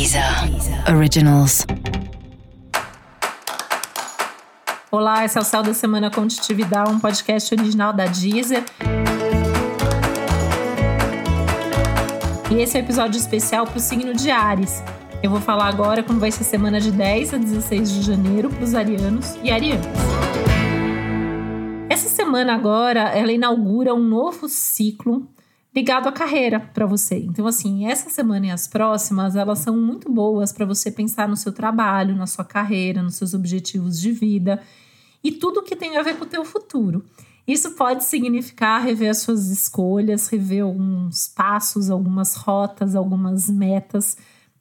Deezer Originals. Olá, esse é o Céu da Semana Contitividade, um podcast original da Deezer. E esse é um episódio especial para o signo de Ares. Eu vou falar agora como vai ser a semana de 10 a 16 de janeiro para os arianos e arianas. Essa semana agora, ela inaugura um novo ciclo ligado à carreira para você. Então, assim, essa semana e as próximas, elas são muito boas para você pensar no seu trabalho, na sua carreira, nos seus objetivos de vida e tudo que tem a ver com o teu futuro. Isso pode significar rever as suas escolhas, rever alguns passos, algumas rotas, algumas metas,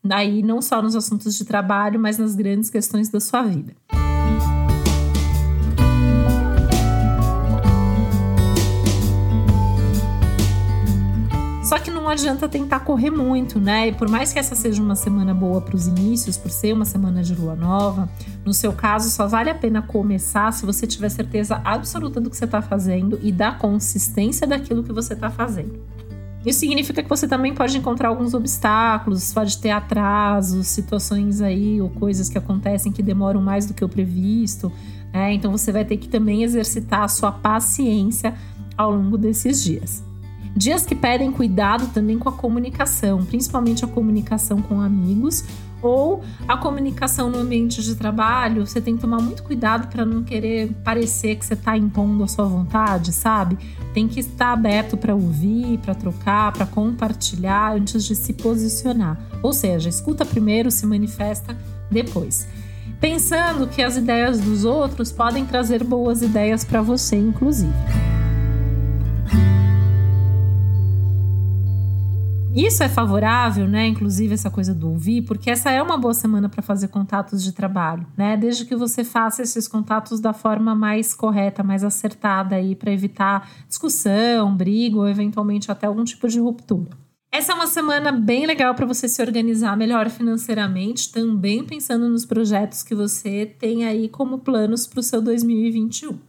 aí não só nos assuntos de trabalho, mas nas grandes questões da sua vida. Só que não adianta tentar correr muito, né? E por mais que essa seja uma semana boa para os inícios, por ser uma semana de lua nova, no seu caso só vale a pena começar se você tiver certeza absoluta do que você está fazendo e da consistência daquilo que você está fazendo. Isso significa que você também pode encontrar alguns obstáculos, pode ter atrasos, situações aí ou coisas que acontecem que demoram mais do que o previsto. Né? Então você vai ter que também exercitar a sua paciência ao longo desses dias. Dias que pedem cuidado também com a comunicação, principalmente a comunicação com amigos ou a comunicação no ambiente de trabalho. Você tem que tomar muito cuidado para não querer parecer que você está impondo a sua vontade, sabe? Tem que estar aberto para ouvir, para trocar, para compartilhar antes de se posicionar. Ou seja, escuta primeiro, se manifesta depois. Pensando que as ideias dos outros podem trazer boas ideias para você, inclusive. Isso é favorável, né? Inclusive essa coisa do ouvir, porque essa é uma boa semana para fazer contatos de trabalho, né? Desde que você faça esses contatos da forma mais correta, mais acertada aí para evitar discussão, briga ou eventualmente até algum tipo de ruptura. Essa é uma semana bem legal para você se organizar melhor financeiramente, também pensando nos projetos que você tem aí como planos para o seu 2021.